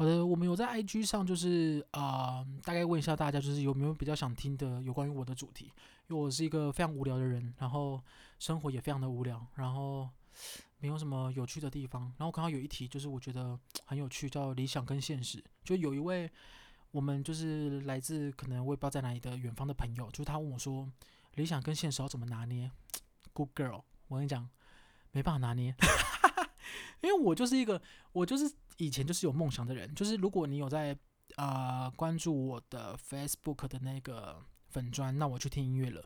好的，我们有在 IG 上，就是啊、大概问一下大家，就是有没有比较想听的有关于我的主题？因为我是一个非常无聊的人，然后生活也非常的无聊，然后没有什么有趣的地方。然后刚好有一题，就是我觉得很有趣，叫理想跟现实。就有一位我们就是来自可能我也不知道在哪里的远方的朋友，就是他问我说，理想跟现实要怎么拿捏？Good girl，我跟你讲，没办法拿捏，因为我就是一个，我就是。以前就是有梦想的人，就是如果你有在啊、呃、关注我的 Facebook 的那个粉砖，那我去听音乐了。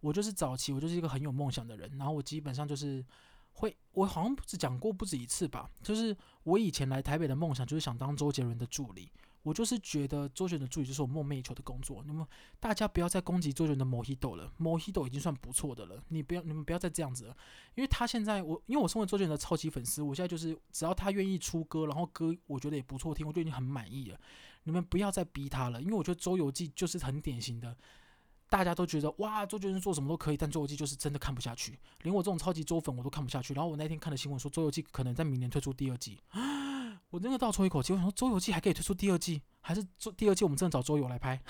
我就是早期，我就是一个很有梦想的人，然后我基本上就是会，我好像不止讲过不止一次吧，就是我以前来台北的梦想就是想当周杰伦的助理。我就是觉得周杰伦的助理就是我梦寐以求的工作。那么大家不要再攻击周杰伦的 Mojito 了，Mojito 已经算不错的了。你不要，你们不要再这样子了，因为他现在我，因为我身为周杰伦的超级粉丝，我现在就是只要他愿意出歌，然后歌我觉得也不错听，我就已经很满意了。你们不要再逼他了，因为我觉得《周游记》就是很典型的，大家都觉得哇，周杰伦做什么都可以，但《周游记》就是真的看不下去，连我这种超级周粉我都看不下去。然后我那天看了新闻说，《周游记》可能在明年推出第二季。我真的倒抽一口气，我想说《周游记》还可以推出第二季，还是做第二季我们真的找周游来拍？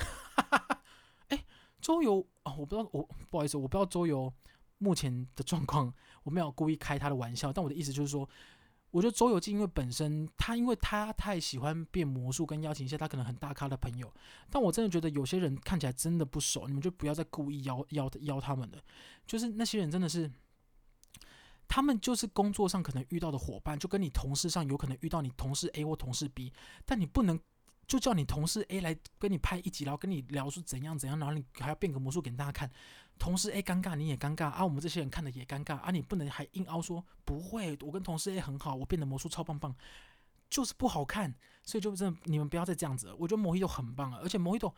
哎，周游啊，我不知道，我不好意思，我不知道周游目前的状况，我没有故意开他的玩笑，但我的意思就是说，我觉得《周游记》因为本身他因为他太喜欢变魔术跟邀请一些他可能很大咖的朋友，但我真的觉得有些人看起来真的不熟，你们就不要再故意邀邀邀他们了，就是那些人真的是。他们就是工作上可能遇到的伙伴，就跟你同事上有可能遇到你同事 A 或同事 B，但你不能就叫你同事 A 来跟你拍一集，然后跟你聊说怎样怎样，然后你还要变个魔术给大家看，同事 A 尴尬你也尴尬啊，我们这些人看的也尴尬啊，你不能还硬凹说不会，我跟同事 A 很好，我变的魔术超棒棒，就是不好看，所以就真的你们不要再这样子了，我觉得 Mojito 很棒啊，而且 Mojito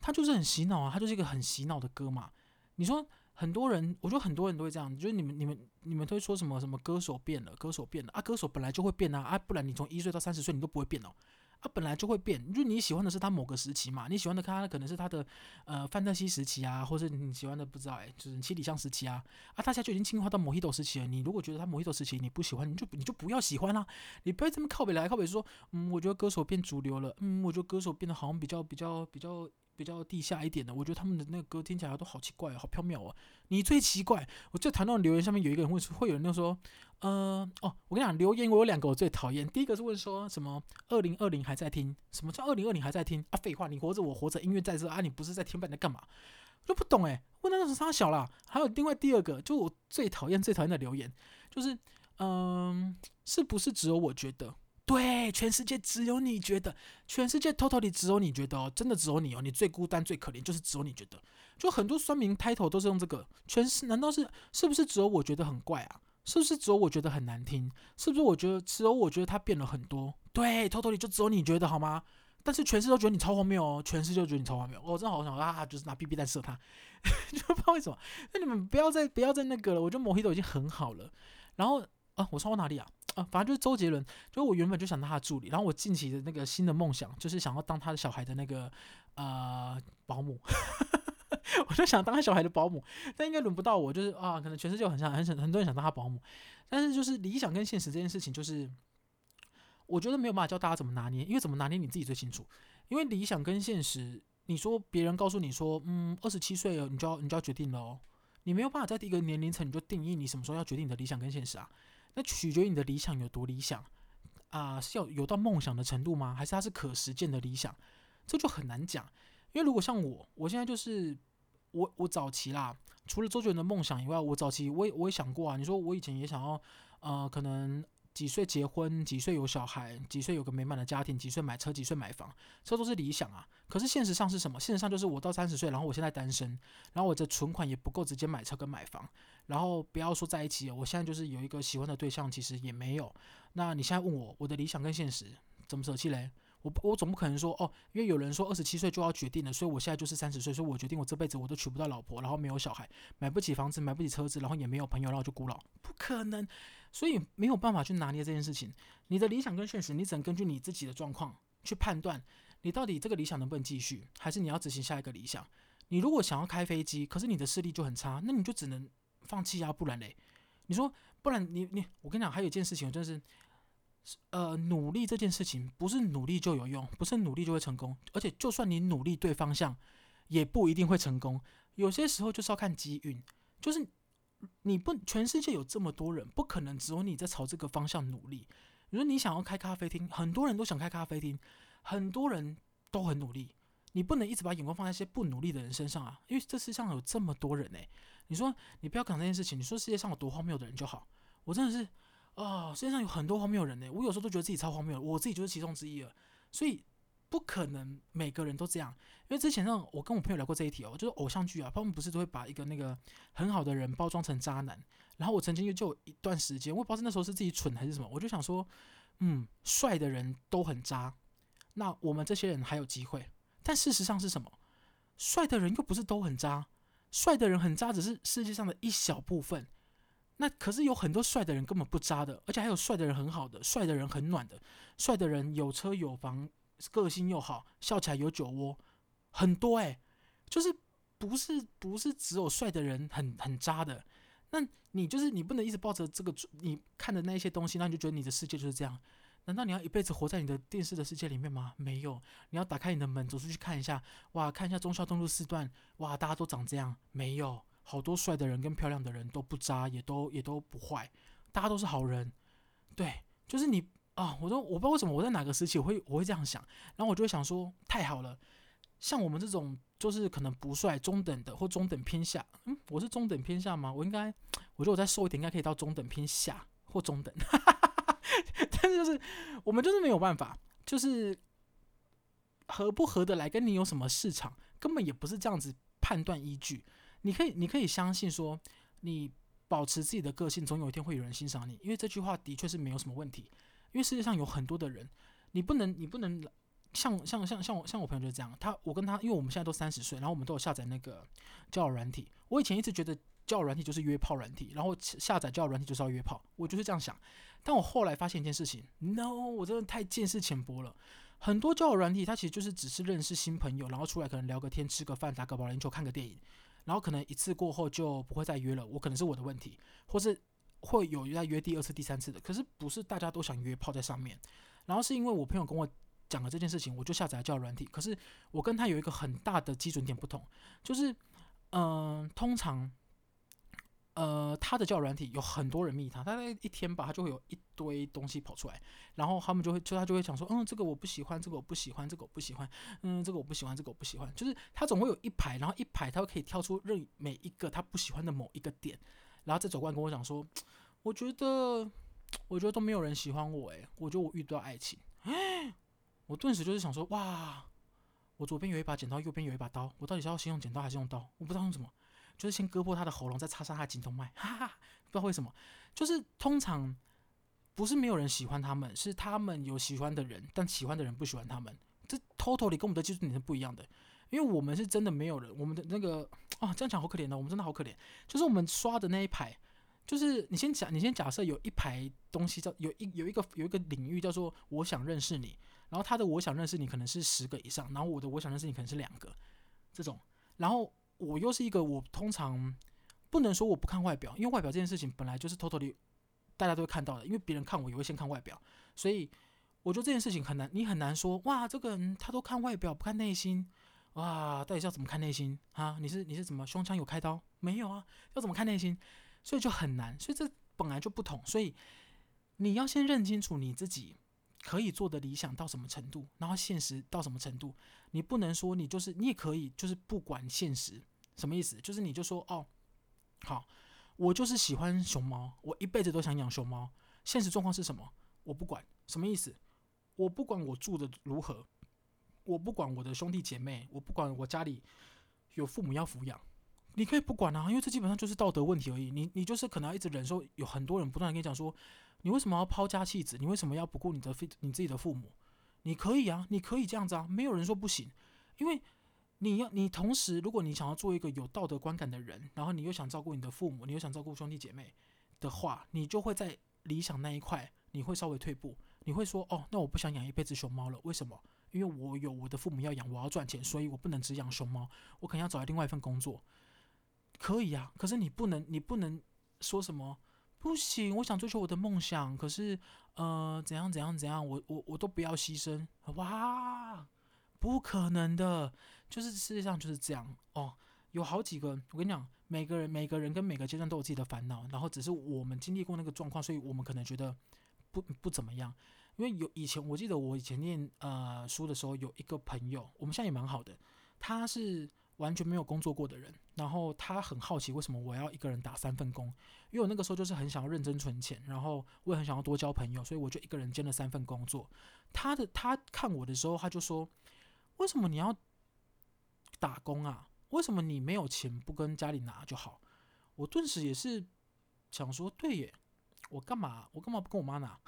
他就是很洗脑啊，他就是一个很洗脑的歌嘛，你说。很多人，我觉得很多人都会这样，就是你们、你们、你们都会说什么什么歌手变了，歌手变了啊，歌手本来就会变啊，啊，不然你从一岁到三十岁你都不会变哦，啊，本来就会变，就你喜欢的是他某个时期嘛，你喜欢的他可能是他的呃范特西时期啊，或者你喜欢的不知道哎，就是七里香时期啊，啊，大家就已经进化到 Mojito 时期了，你如果觉得他 Mojito 时期你不喜欢，你就你就不要喜欢啦，你不要这么靠北来靠北说，嗯，我觉得歌手变主流了，嗯，我觉得歌手变得好像比较比较比较。比较地下一点的，我觉得他们的那个歌听起来都好奇怪，好飘渺哦。你最奇怪，我最谈到留言下面有一个人会说，会有人就说，呃，哦，我跟你讲，留言我有两个我最讨厌。第一个是问说什么二零二零还在听？什么叫二零二零还在听？啊，废话，你活着我活着，音乐在这啊，你不是在听，你在干嘛？我就不懂哎，问那个是啥小啦。还有另外第二个，就我最讨厌最讨厌的留言，就是嗯、是不是只有我觉得？对，全世界只有你觉得，全世界 totally 只有你觉得哦，真的只有你哦，你最孤单最可怜，就是只有你觉得。就很多酸民 title 都是用这个，全是难道是是不是只有我觉得很怪啊？是不是只有我觉得很难听？是不是我觉得只有我觉得他变了很多？对，totally 就只有你觉得好吗？但是全世界都觉得你超荒谬哦，全世界都觉得你超荒谬。我、真的好想啊，就是拿 BB 弹射他，就不知道为什么。那你们不要再不要再那个了，我觉得 Mojito 已经很好了。然后啊，我说到哪里啊？啊，反正就是周杰伦，就我原本就想当他的助理，然后我近期的那个新的梦想就是想要当他的小孩的那个呃保姆，我就想当他小孩的保姆，但应该轮不到我，就是啊，可能全世界很想很想很多人想当他保姆，但是就是理想跟现实这件事情，就是我觉得没有办法教大家怎么拿捏，因为怎么拿捏你自己最清楚，因为理想跟现实，你说别人告诉你说，嗯，二十七岁了，你就要你就要决定了哦，你没有办法在第一个年龄层你就定义你什么时候要决定你的理想跟现实啊。那取决于你的理想有多理想啊、是要有到梦想的程度吗？还是它是可实践的理想？这就很难讲。因为如果像我，我现在就是我，我早期啦，除了周杰伦的梦想以外，我早期我也我也想过啊。你说我以前也想要，呃，可能。几岁结婚？几岁有小孩？几岁有个美满的家庭？几岁买车？几岁买房？这都是理想啊。可是现实上是什么？现实上就是我到三十岁，然后我现在单身，然后我的存款也不够直接买车跟买房，然后不要说在一起，我现在就是有一个喜欢的对象，其实也没有。那你现在问我，我的理想跟现实怎么舍弃嘞？我我总不可能说哦，因为有人说二十七岁就要决定了，所以我现在就是三十岁，所以我决定我这辈子我都娶不到老婆，然后没有小孩，买不起房子，买不起车子，然后也没有朋友，然后就孤老，不可能。所以没有办法去拿捏这件事情。你的理想跟现实，你只能根据你自己的状况去判断，你到底这个理想能不能继续，还是你要执行下一个理想。你如果想要开飞机，可是你的视力就很差，那你就只能放弃啊，不然嘞？你说不然你你，我跟你讲，还有一件事情，就是呃，努力这件事情不是努力就有用，不是努力就会成功，而且就算你努力对方向，也不一定会成功。有些时候就是要看机运，就是你不全世界有这么多人，不可能只有你在朝这个方向努力。如果你想要开咖啡厅，很多人都想开咖啡厅，很多人都很努力，你不能一直把眼光放在一些不努力的人身上啊，因为这世上有这么多人呢、你说你不要讲这件事情，你说世界上有多荒谬的人就好，我真的是啊、世界上有很多荒谬人呢、我有时候都觉得自己超荒谬，我自己就是其中之一了，所以。不可能每个人都这样，因为之前呢，我跟我朋友聊过这一题哦，就是偶像剧啊，他们不是都会把一个那个很好的人包装成渣男，然后我曾经就有一段时间，我也不知道那时候是自己蠢还是什么，我就想说，嗯，帅的人都很渣，那我们这些人还有机会，但事实上是什么？帅的人又不是都很渣，帅的人很渣只是世界上的一小部分，那可是有很多帅的人根本不渣的，而且还有帅的人很好的，帅的人很暖的，帅的人有车有房。个性又好，笑起来有酒窝，很多哎、就是不是不是只有帅的人很很渣的，那你就是你不能一直抱着这个你看的那一些东西，那你就觉得你的世界就是这样？难道你要一辈子活在你的电视的世界里面吗？没有，你要打开你的门，走出去看一下，哇，看一下中孝东路四段，哇，大家都长这样？没有，好多帅的人跟漂亮的人都不渣，也都也都不坏，大家都是好人，对，就是你。啊、我说我不知道为什么我在哪个时期我会我会这样想，然后我就会想说太好了，像我们这种就是可能不帅中等的或中等偏下，嗯，我是中等偏下吗？我应该我觉得我再瘦一点应该可以到中等偏下或中等，但是就是我们就是没有办法，就是合不合得来跟你有什么市场，根本也不是这样子判断依据。你可以你可以相信说你保持自己的个性，总有一天会有人欣赏你，因为这句话的确是没有什么问题。因为世界上有很多的人，你不能，你不能像像像像我像我朋友就是这样，他我跟他，因为我们现在都三十岁，然后我们都有下载那个交友软体。我以前一直觉得交友软体就是约炮软体，然后下载交友软体就是要约炮，我就是这样想。但我后来发现一件事情，no，我真的太见识浅薄了。很多交友软体它其实就是只是认识新朋友，然后出来可能聊个天、吃个饭、打个保龄球、看个电影，然后可能一次过后就不会再约了。我可能是我的问题，或是。会有在约第二次、第三次的，可是不是大家都想约炮在上面。然后是因为我朋友跟我讲了这件事情，我就下载了交友软体。可是我跟他有一个很大的基准点不同，就是嗯、通常呃他的交友软体有很多人密他，大概一天吧，他就会有一堆东西跑出来，然后他们就会就他就会讲说，嗯，这个我不喜欢，这个我不喜欢，这个我不喜欢，嗯，这个我不喜欢，这个我不喜欢，就是他总会有一排，然后一排他会可以挑出任每一个他不喜欢的某一个点。然后再走过来跟我讲说，我觉得，我觉得都没有人喜欢我诶，我觉得我遇到爱情，哎，我顿时就是想说，哇，我左边有一把剪刀，右边有一把刀，我到底是要先用剪刀还是用刀？我不知道用什么，就是先割破他的喉咙，再插上他的颈动脉，哈哈，不知道为什么，就是通常不是没有人喜欢他们，是他们有喜欢的人，但喜欢的人不喜欢他们，这 totally 跟我们的技术点是不一样的。因为我们是真的没有人，我们的那个啊，这样讲好可怜的，我们真的好可怜。就是我们刷的那一排，就是你先假，你先假设有一排东西叫有一有一个有一个领域叫做我想认识你，然后他的我想认识你可能是十个以上，然后我的我想认识你可能是两个这种，然后我又是一个我通常不能说我不看外表，因为外表这件事情本来就是偷偷的大家都会看到的，因为别人看我也会先看外表，所以我觉得这件事情很难，你很难说哇，这个人他都看外表不看内心。哇，到底是要怎么看内心啊？你是你是怎么胸腔有开刀没有啊？要怎么看内心？所以就很难，所以这本来就不同，所以你要先认清楚你自己可以做的理想到什么程度，然后现实到什么程度。你不能说你就是你也可以就是不管现实什么意思？就是你就说哦，好，我就是喜欢熊猫，我一辈子都想养熊猫。现实状况是什么？我不管，什么意思？我不管我住的如何。我不管我的兄弟姐妹，我不管我家里有父母要抚养，你可以不管啊，因为这基本上就是道德问题而已。你你就是可能要一直忍受，有很多人不断跟你讲说，你为什么要抛家弃子？你为什么要不顾你的父你自己的父母？你可以啊，你可以这样子啊，没有人说不行。因为你要你同时，如果你想要做一个有道德观感的人，然后你又想照顾你的父母，你又想照顾兄弟姐妹的话，你就会在理想那一块，你会稍微退步，你会说，哦，那我不想养一辈子熊猫了，为什么？因为我有我的父母要养，我要赚钱，所以我不能只养熊猫，我可能要找另外一份工作。可以啊，可是你不能，你不能说什么不行，我想追求我的梦想，可是呃，怎样怎样怎样，我我我都不要牺牲，哇，不可能的，就是世界上就是这样哦。有好几个，我跟你讲，每个人每个人跟每个阶段都有自己的烦恼，然后只是我们经历过那个状况，所以我们可能觉得不不怎么样。因为有以前，我记得我以前念呃书的时候，有一个朋友，我们现在也蛮好的。他是完全没有工作过的人，然后他很好奇为什么我要一个人打三份工。因为我那个时候就是很想要认真存钱，然后我也很想要多交朋友，所以我就一个人兼了三份工作。他的他看我的时候，他就说：“为什么你要打工啊？”为什么你没有钱不跟家里拿就好？我顿时也是想说，对耶，我干嘛我干嘛不跟我妈拿？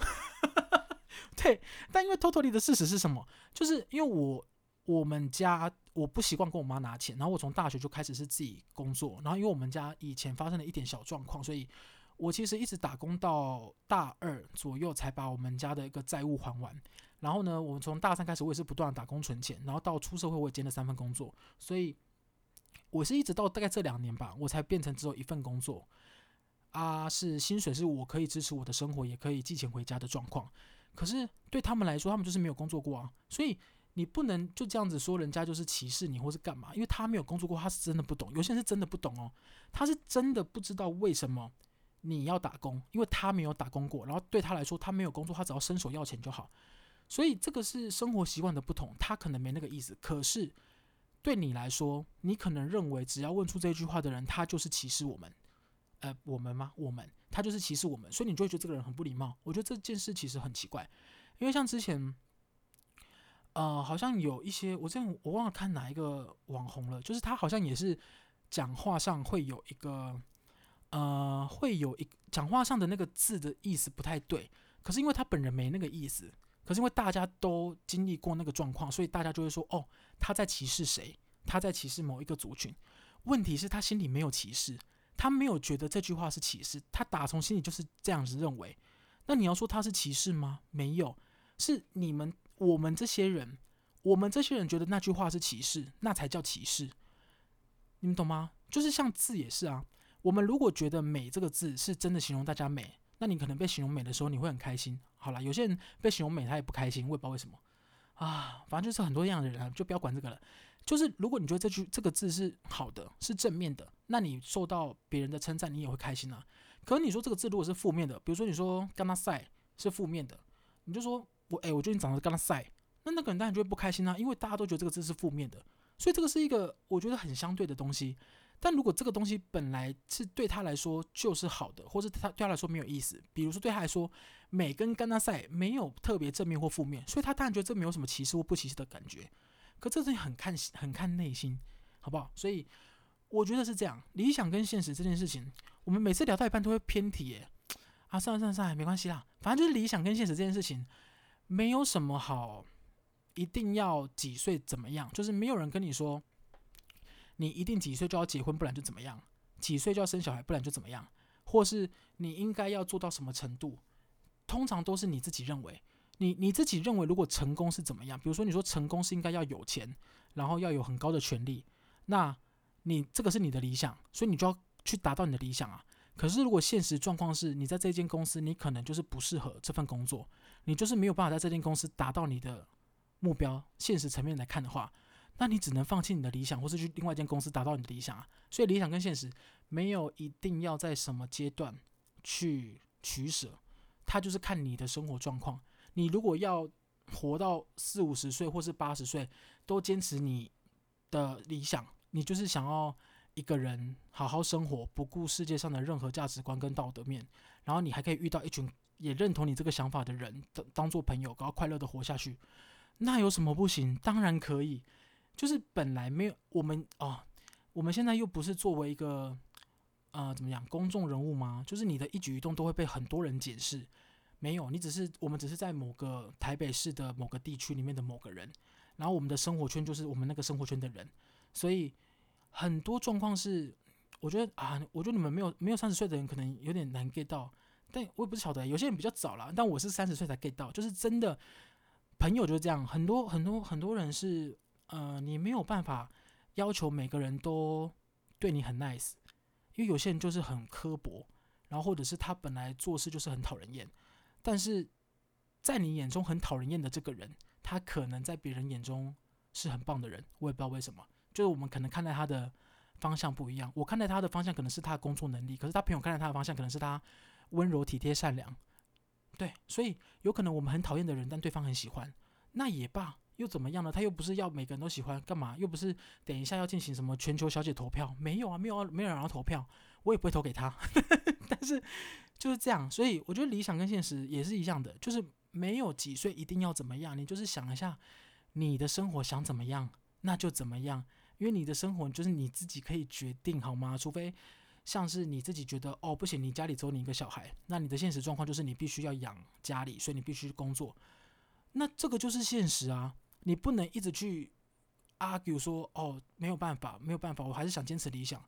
对，但因为 totally 的事实是什么？就是因为我我们家我不习惯跟我妈拿钱，然后我从大学就开始是自己工作，然后因为我们家以前发生了一点小状况，所以我其实一直打工到大二左右才把我们家的一个债务还完。然后呢，我们从大三开始我也是不断打工存钱，然后到出社会我也兼了三份工作，所以。我是一直到大概这两年吧，我才变成只有一份工作，啊，是薪水是我可以支持我的生活，也可以寄钱回家的状况。可是对他们来说，他们就是没有工作过啊，所以你不能就这样子说人家就是歧视你或是干嘛，因为他没有工作过，他是真的不懂。有些人是真的不懂哦，他是真的不知道为什么你要打工，因为他没有打工过，然后对他来说，他没有工作，他只要伸手要钱就好。所以这个是生活习惯的不同，他可能没那个意思，可是。对你来说，你可能认为只要问出这句话的人，他就是歧视我们，呃，我们吗？我们，他就是歧视我们，所以你就会觉得这个人很不礼貌。我觉得这件事其实很奇怪，因为像之前，呃，好像有一些，我这样我忘了看哪一个网红了，就是他好像也是讲话上会有一个，呃，会有一讲话上的那个字的意思不太对，可是因为他本人没那个意思。可是因为大家都经历过那个状况，所以大家就会说：“哦，他在歧视谁？他在歧视某一个族群。”问题是，他心里没有歧视，他没有觉得这句话是歧视，他打从心里就是这样子认为。那你要说他是歧视吗？没有，是你们我们这些人，我们这些人觉得那句话是歧视，那才叫歧视。你们懂吗？就是像字也是啊，我们如果觉得“美”这个字是真的形容大家美。那你可能被形容美的时候，你会很开心。好啦，有些人被形容美，他也不开心，我也不知道为什么啊。反正就是很多样的人啊，就不要管这个了。就是如果你觉得这句这个字是好的，是正面的，那你受到别人的称赞，你也会开心啊。可是你说这个字如果是负面的，比如说你说“干那赛”是负面的，你就说我哎、我觉得你长得“跟他赛”，那那个人当然就会不开心啊，因为大家都觉得这个字是负面的，所以这个是一个我觉得很相对的东西。但如果这个东西本来是对他来说就是好的，或者他对他来说没有意思，比如说对他来说美跟甘纳赛没有特别正面或负面，所以他当然觉得这没有什么歧视或不歧视的感觉。可这东西很看很看内心，好不好？所以我觉得是这样，理想跟现实这件事情，我们每次聊到一半都会偏题耶。啊，算了算了算了，没关系啦，反正就是理想跟现实这件事情，没有什么好一定要几岁怎么样，就是没有人跟你说。你一定几岁就要结婚，不然就怎么样？几岁就要生小孩，不然就怎么样？或是你应该要做到什么程度？通常都是你自己认为，你你自己认为，如果成功是怎么样？比如说，你说成功是应该要有钱，然后要有很高的权力，那你这个是你的理想，所以你就要去达到你的理想啊。可是如果现实状况是你在这间公司，你可能就是不适合这份工作，你就是没有办法在这间公司达到你的目标。现实层面来看的话。那你只能放弃你的理想，或是去另外一间公司达到你的理想啊。所以理想跟现实没有一定要在什么阶段去取舍，它就是看你的生活状况。你如果要活到四五十岁或是八十岁，都坚持你的理想，你就是想要一个人好好生活，不顾世界上的任何价值观跟道德面，然后你还可以遇到一群也认同你这个想法的人，当当做朋友，然后快乐的活下去，那有什么不行？当然可以。就是本来没有我们哦，我们现在又不是作为一个呃怎么样公众人物吗？就是你的一举一动都会被很多人检视。没有，你只是我们只是在某个台北市的某个地区里面的某个人，然后我们的生活圈就是我们那个生活圈的人，所以很多状况是我觉得啊，我觉得你们没有没有三十岁的人可能有点难 get 到，但我也不是晓得，有些人比较早了，但我是三十岁才 get 到，就是真的朋友就是这样，很多很多很多人是。呃，你没有办法要求每个人都对你很 nice，因为有些人就是很刻薄，然后或者是他本来做事就是很讨人厌，但是在你眼中很讨人厌的这个人，他可能在别人眼中是很棒的人，我也不知道为什么，就是我们可能看待他的方向不一样，我看待他的方向可能是他的工作能力，可是他朋友看待他的方向可能是他温柔体贴善良，对，所以有可能我们很讨厌的人，但对方很喜欢，那也罢。又怎么样呢？他又不是要每个人都喜欢，干嘛？又不是等一下要进行什么全球小姐投票？没有啊，没有啊，没有人要投票，我也不会投给他。但是就是这样，所以我觉得理想跟现实也是一样的，就是没有几岁一定要怎么样，你就是想一下你的生活想怎么样，那就怎么样，因为你的生活就是你自己可以决定，好吗？除非像是你自己觉得哦不行，你家里只有你一个小孩，那你的现实状况就是你必须要养家里，所以你必须工作，那这个就是现实啊。你不能一直去 argue 说哦，没有办法，没有办法，我还是想坚持理想。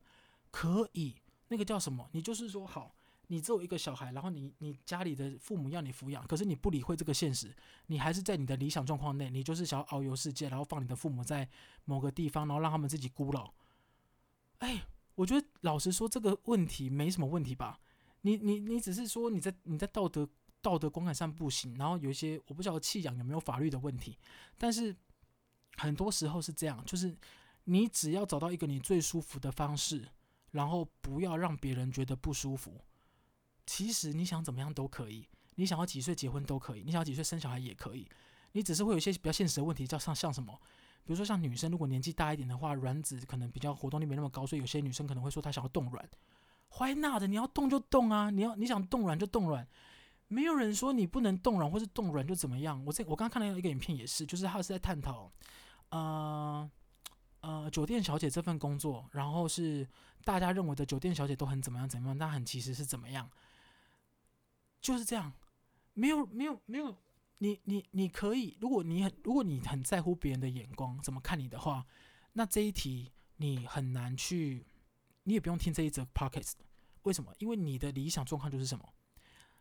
可以，那个叫什么？你就是说好，你只有一个小孩，然后你你家里的父母要你抚养，可是你不理会这个现实，你还是在你的理想状况内，你就是想要遨游世界，然后放你的父母在某个地方，然后让他们自己孤老。哎，我觉得老实说，这个问题没什么问题吧？你你你只是说你在你在道德。道德观感上不行，然后有一些我不晓得弃养有没有法律的问题，但是很多时候是这样，就是你只要找到一个你最舒服的方式，然后不要让别人觉得不舒服，其实你想怎么样都可以，你想要几岁结婚都可以，你想要几岁生小孩也可以，你只是会有一些比较现实的问题，叫像像什么，比如说像女生如果年纪大一点的话，卵子可能比较活动力没那么高，所以有些女生可能会说她想要冻卵，Why not？你要冻就冻啊，你要你想冻卵就冻卵。没有人说你不能冻卵或是冻卵就怎么样。我这我刚刚看到一个影片也是，就是他是在探讨，呃呃酒店小姐这份工作，然后是大家认为的酒店小姐都很怎么样怎么样，但很其实是怎么样，就是这样。没有没有没有，你你你可以，如果你很如果你很在乎别人的眼光怎么看你的话，那这一题你很难去，你也不用听这一则 podcast。为什么？因为你的理想状况就是什么？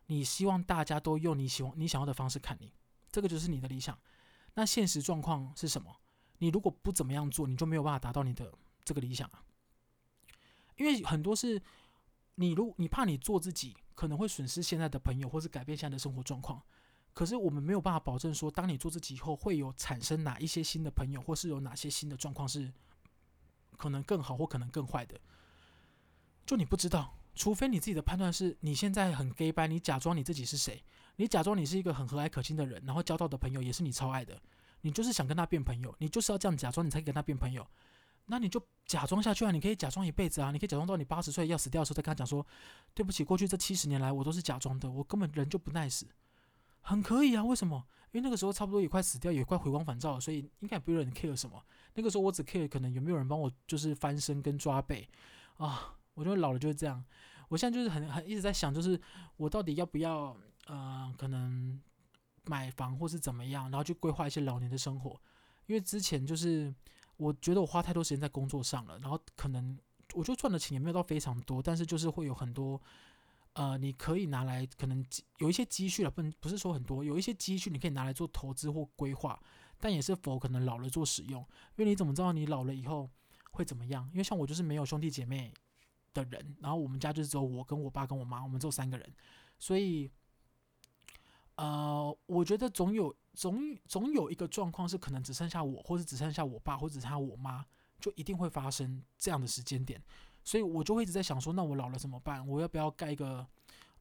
你希望大家都用你喜欢、你想要的方式看你，这个就是你的理想。那现实状况是什么？你如果不怎么样做，你就没有办法达到你的这个理想啊。因为很多是，你如你怕你做自己，可能会损失现在的朋友，或是改变现在的生活状况。可是我们没有办法保证说，当你做自己以后，会有产生哪一些新的朋友，或是有哪些新的状况是可能更好或可能更坏的，就你不知道。除非你自己的判断是你现在很 gay 掰，你假装你自己是谁，你假装你是一个很和蔼可亲的人，然后交到的朋友也是你超爱的，你就是想跟他变朋友，你就是要这样假装，你才跟他变朋友，那你就假装下去啊！你可以假装一辈子啊！你可以假装到你八十岁要死掉的时候再跟他讲说，对不起，过去这七十年来我都是假装的，我根本人就不 nice，很可以啊！为什么？因为那个时候差不多也快死掉，也快回光返照了，所以应该不有人 care 什么。那个时候我只 care 可能有没有人帮我就是翻身跟抓背啊。我觉得老了就是这样。我现在就是很很一直在想，就是我到底要不要呃，可能买房或是怎么样，然后去规划一些老年的生活。因为之前就是我觉得我花太多时间在工作上了，然后可能我就赚的钱也没有到非常多，但是就是会有很多呃，你可以拿来可能有一些积蓄了，不能不是说很多，有一些积蓄你可以拿来做投资或规划，但也是否可能老了做使用？因为你怎么知道你老了以后会怎么样？因为像我就是没有兄弟姐妹。的人，然后我们家就是只有我跟我爸跟我妈，我们只有三个人，所以，呃，我觉得总有总总有一个状况是可能只剩下我，或者只剩下我爸，或者只剩下我妈，就一定会发生这样的时间点，所以我就会一直在想说，那我老了怎么办？我要不要盖一个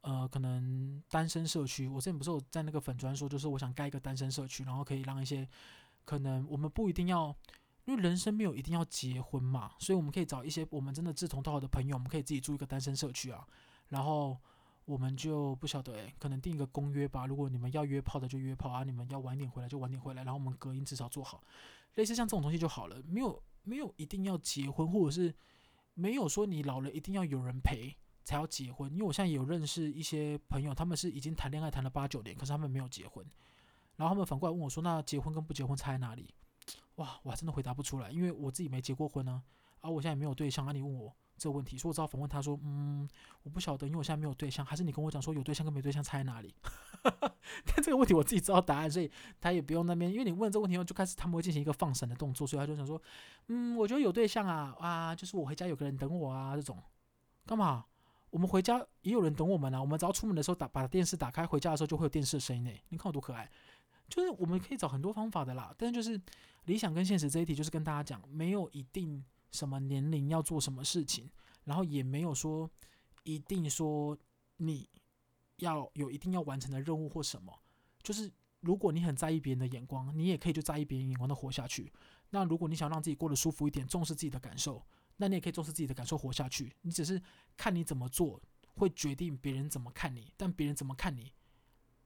呃，可能单身社区？我之前不是有在那个粉专说，就是我想盖一个单身社区，然后可以让一些可能我们不一定要。因为人生没有一定要结婚嘛，所以我们可以找一些我们真的志同道合的朋友，我们可以自己住一个单身社区啊。然后我们就不晓得诶，可能定一个公约吧。如果你们要约炮的就约炮啊，你们要晚点回来就晚点回来。然后我们隔音至少做好，类似像这种东西就好了。没有没有一定要结婚，或者是没有说你老了一定要有人陪才要结婚。因为我现在有认识一些朋友，他们是已经谈恋爱谈了八九年，可是他们没有结婚。然后他们反过来问我说：“那结婚跟不结婚差在哪里？”哇，我还真的回答不出来，因为我自己没结过婚呢，啊，而、我现在也没有对象。啊，你问我这个问题，所以我只好反问他说，嗯，我不晓得，因为我现在没有对象，还是你跟我讲说有对象跟没对象差在哪里？但这个问题我自己知道答案，所以他也不用那边，因为你问这个问题后，就开始他们会进行一个放闪的动作，所以他就想说，嗯，我觉得有对象啊，啊，就是我回家有个人等我啊，这种干嘛？我们回家也有人等我们啊。我们只要出门的时候打把电视打开，回家的时候就会有电视的声音诶。你看我多可爱，就是我们可以找很多方法的啦。但就是理想跟现实这一题，就是跟大家讲，没有一定什么年龄要做什么事情，然后也没有说一定说你要有一定要完成的任务或什么。就是如果你很在意别人的眼光，你也可以就在意别人眼光的活下去。那如果你想让自己过得舒服一点，重视自己的感受。那你也可以重视自己的感受，活下去。你只是看你怎么做，会决定别人怎么看你。但别人怎么看你，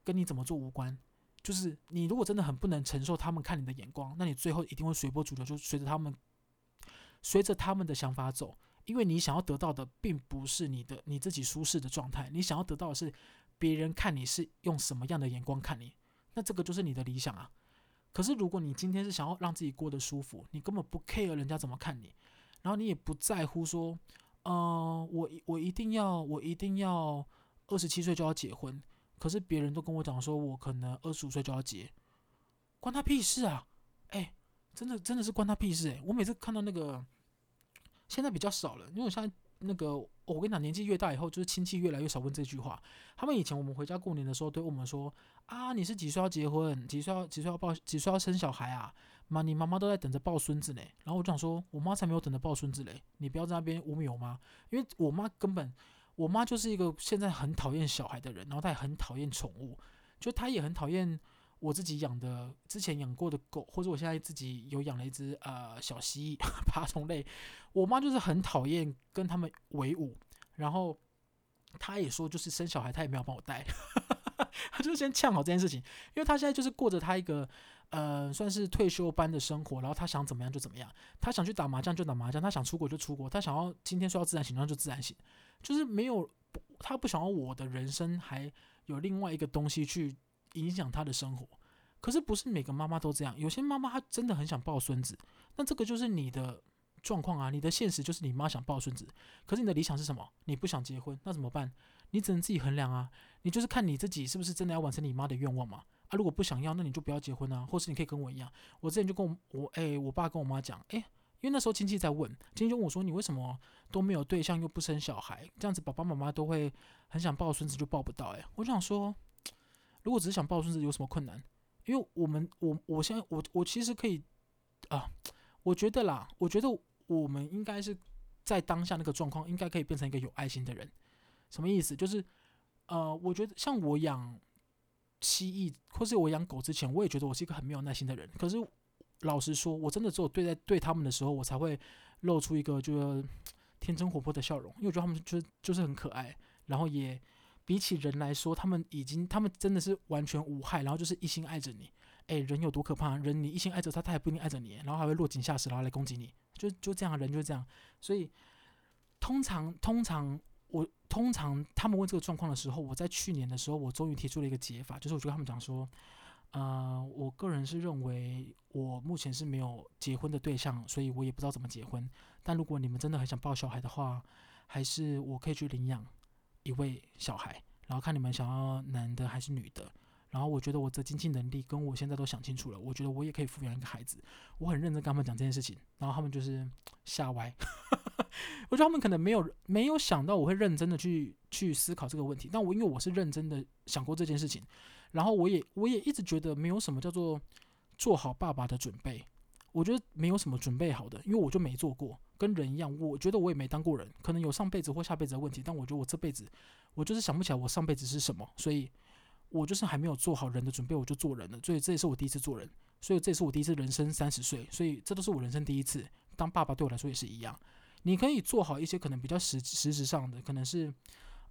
跟你怎么做无关。就是你如果真的很不能承受他们看你的眼光，那你最后一定会随波逐流，就随着他们，随着他们的想法走。因为你想要得到的，并不是你的你自己舒适的状态，你想要得到的是别人看你是用什么样的眼光看你。那这个就是你的理想啊。可是如果你今天是想要让自己过得舒服，你根本不 care 人家怎么看你。然后你也不在乎说，呃，我我一定要我一定要二十七岁就要结婚，可是别人都跟我讲说我可能二十五岁就要结，关他屁事啊！哎，真的真的是关他屁事哎！我每次看到那个，现在比较少了，因为我现在。那个，我跟你讲，年纪越大以后，就是亲戚越来越少问这句话。他们以前我们回家过年的时候，对我们说：“啊，你是几岁要结婚？几岁要几岁要抱？几岁要生小孩啊？妈，你妈妈都在等着抱孙子呢。”然后我就想说：“我妈才没有等着抱孙子嘞！你不要在那边污蔑我妈，因为我妈根本，我妈就是一个现在很讨厌小孩的人，然后她也很讨厌宠物，就她也很讨厌。”我自己养的，之前养过的狗，或者我现在自己有养了一只呃小蜥蜴，爬虫类。我妈就是很讨厌跟他们为伍，然后她也说，就是生小孩她也没有帮我带，她就先呛好这件事情，因为她现在就是过着她一个呃算是退休般的生活，然后她想怎么样就怎么样，她想去打麻将就打麻将，她想出国就出国，她想要今天说要自然醒，那就自然醒，就是没有她不想要我的人生还有另外一个东西去。影响他的生活，可是不是每个妈妈都这样。有些妈妈她真的很想抱孙子，那这个就是你的状况啊。你的现实就是你妈想抱孙子，可是你的理想是什么？你不想结婚，那怎么办？你只能自己衡量啊。你就是看你自己是不是真的要完成你妈的愿望嘛？啊，如果不想要，那你就不要结婚啊。或是你可以跟我一样，我之前就跟我我哎、我爸跟我妈讲，哎、欸，因为那时候亲戚在问，亲戚就问我说，你为什么都没有对象又不生小孩？这样子爸爸妈妈都会很想抱孙子就抱不到、欸。哎，我想说。如果只是想抱孙子有什么困难？因为我们我我现在我我其实可以啊，我觉得啦，我觉得我们应该是在当下那个状况，应该可以变成一个有爱心的人。什么意思？就是呃，我觉得像我养蜥蜴或是我养狗之前，我也觉得我是一个很没有耐心的人。可是老实说，我真的只有对待对他们的时候，我才会露出一个就是天真活泼的笑容，因为我觉得他们就是就是很可爱，然后也。比起人来说，他们已经，他们真的是完全无害，然后就是一心爱着你。诶，人有多可怕？人你一心爱着他，他也不一定爱着你，然后还会落井下石，然后来攻击你。就就这样，人就这样。所以，通常通常我通常他们问这个状况的时候，我在去年的时候，我终于提出了一个解法，就是我就跟他们讲说，呃，我个人是认为我目前是没有结婚的对象，所以我也不知道怎么结婚。但如果你们真的很想抱小孩的话，还是我可以去领养。一位小孩，然后看你们想要男的还是女的，然后我觉得我的经济能力跟我现在都想清楚了，我觉得我也可以抚养一个孩子，我很认真跟他们讲这件事情，然后他们就是吓歪，我觉得他们可能没有没有想到我会认真的去去思考这个问题，但我因为我是认真的想过这件事情，然后我也我也一直觉得没有什么叫做做好爸爸的准备，我觉得没有什么准备好的，因为我就没做过。跟人一样，我觉得我也没当过人，可能有上辈子或下辈子的问题，但我觉得我这辈子，我就是想不起来我上辈子是什么，所以我就是还没有做好人的准备，我就做人了，所以这也是我第一次做人，所以这也是我第一次人生三十岁，所以这都是我人生第一次当爸爸，对我来说也是一样。你可以做好一些可能比较实实质上的，可能是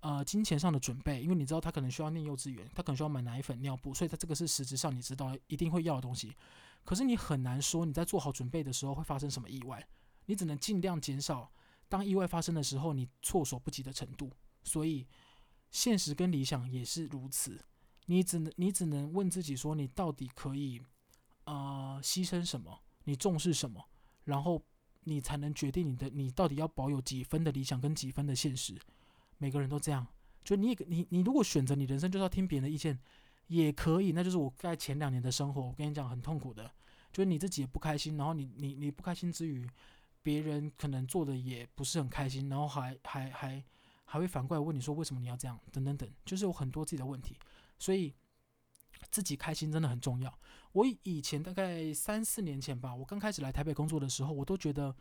呃金钱上的准备，因为你知道他可能需要念幼稚园，他可能需要买奶粉、尿布，所以他这个是实质上你知道一定会要的东西，可是你很难说你在做好准备的时候会发生什么意外。你只能尽量减少当意外发生的时候你措手不及的程度，所以现实跟理想也是如此。你只能你只能问自己说，你到底可以呃牺牲什么？你重视什么？然后你才能决定你的你到底要保有几分的理想跟几分的现实。每个人都这样，就你你你如果选择你人生就是要听别人的意见，也可以。那就是我在前两年的生活，我跟你讲很痛苦的，就是你自己也不开心，然后你你你不开心之余。别人可能做的也不是很开心，然后还还还还会反过来问你说为什么你要这样，等等等，就是有很多自己的问题，所以自己开心真的很重要。我以前大概三四年前吧，我刚开始来台北工作的时候，我都觉得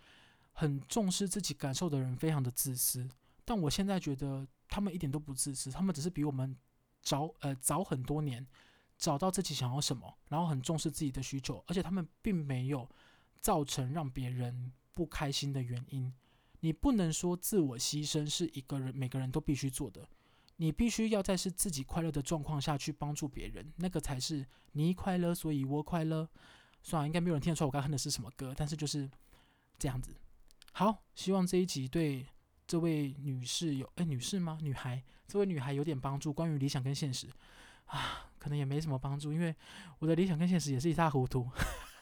很重视自己感受的人非常的自私，但我现在觉得他们一点都不自私，他们只是比我们早呃早很多年找到自己想要什么，然后很重视自己的需求，而且他们并没有造成让别人不开心的原因。你不能说自我牺牲是一个人每个人都必须做的。你必须要在是自己快乐的状况下去帮助别人，那个才是你快乐，所以我快乐。算了，应该没有人听得出来我刚哼的是什么歌，但是就是这样子。好，希望这一集对这位女士有，哎，女士吗？女孩，这位女孩有点帮助。关于理想跟现实啊，可能也没什么帮助，因为我的理想跟现实也是一塌糊涂。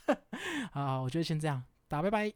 啊，我觉得先这样，大家拜拜。